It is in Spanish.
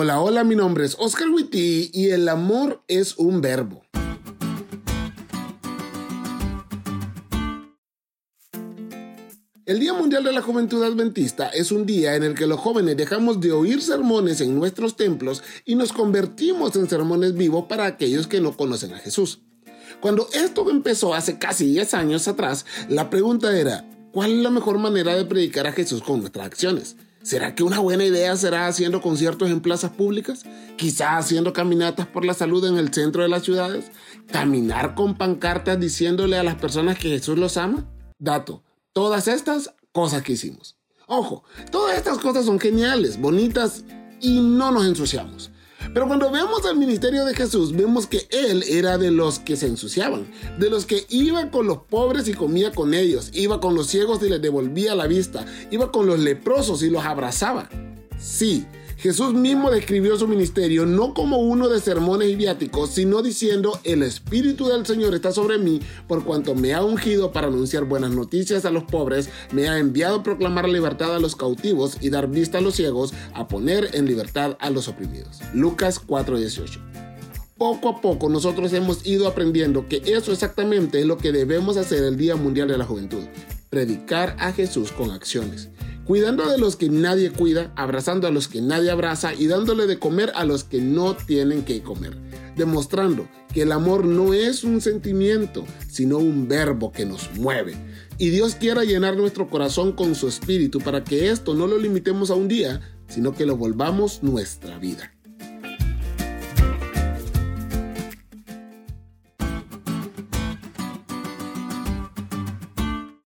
Hola, hola, mi nombre es Oscar Witty y el amor es un verbo. El Día Mundial de la Juventud Adventista es un día en el que los jóvenes dejamos de oír sermones en nuestros templos y nos convertimos en sermones vivos para aquellos que no conocen a Jesús. Cuando esto empezó hace casi 10 años atrás, la pregunta era, ¿cuál es la mejor manera de predicar a Jesús con nuestras acciones? ¿Será que una buena idea será haciendo conciertos en plazas públicas? Quizá haciendo caminatas por la salud en el centro de las ciudades? ¿Caminar con pancartas diciéndole a las personas que Jesús los ama? Dato, todas estas cosas que hicimos. Ojo, todas estas cosas son geniales, bonitas y no nos ensuciamos. Pero cuando vemos al ministerio de Jesús, vemos que Él era de los que se ensuciaban, de los que iba con los pobres y comía con ellos, iba con los ciegos y les devolvía la vista, iba con los leprosos y los abrazaba. Sí, Jesús mismo describió su ministerio no como uno de sermones y viáticos, sino diciendo, el Espíritu del Señor está sobre mí por cuanto me ha ungido para anunciar buenas noticias a los pobres, me ha enviado a proclamar libertad a los cautivos y dar vista a los ciegos, a poner en libertad a los oprimidos. Lucas 4:18 poco a poco nosotros hemos ido aprendiendo que eso exactamente es lo que debemos hacer el Día Mundial de la Juventud, predicar a Jesús con acciones cuidando de los que nadie cuida, abrazando a los que nadie abraza y dándole de comer a los que no tienen que comer, demostrando que el amor no es un sentimiento, sino un verbo que nos mueve. Y Dios quiera llenar nuestro corazón con su espíritu para que esto no lo limitemos a un día, sino que lo volvamos nuestra vida.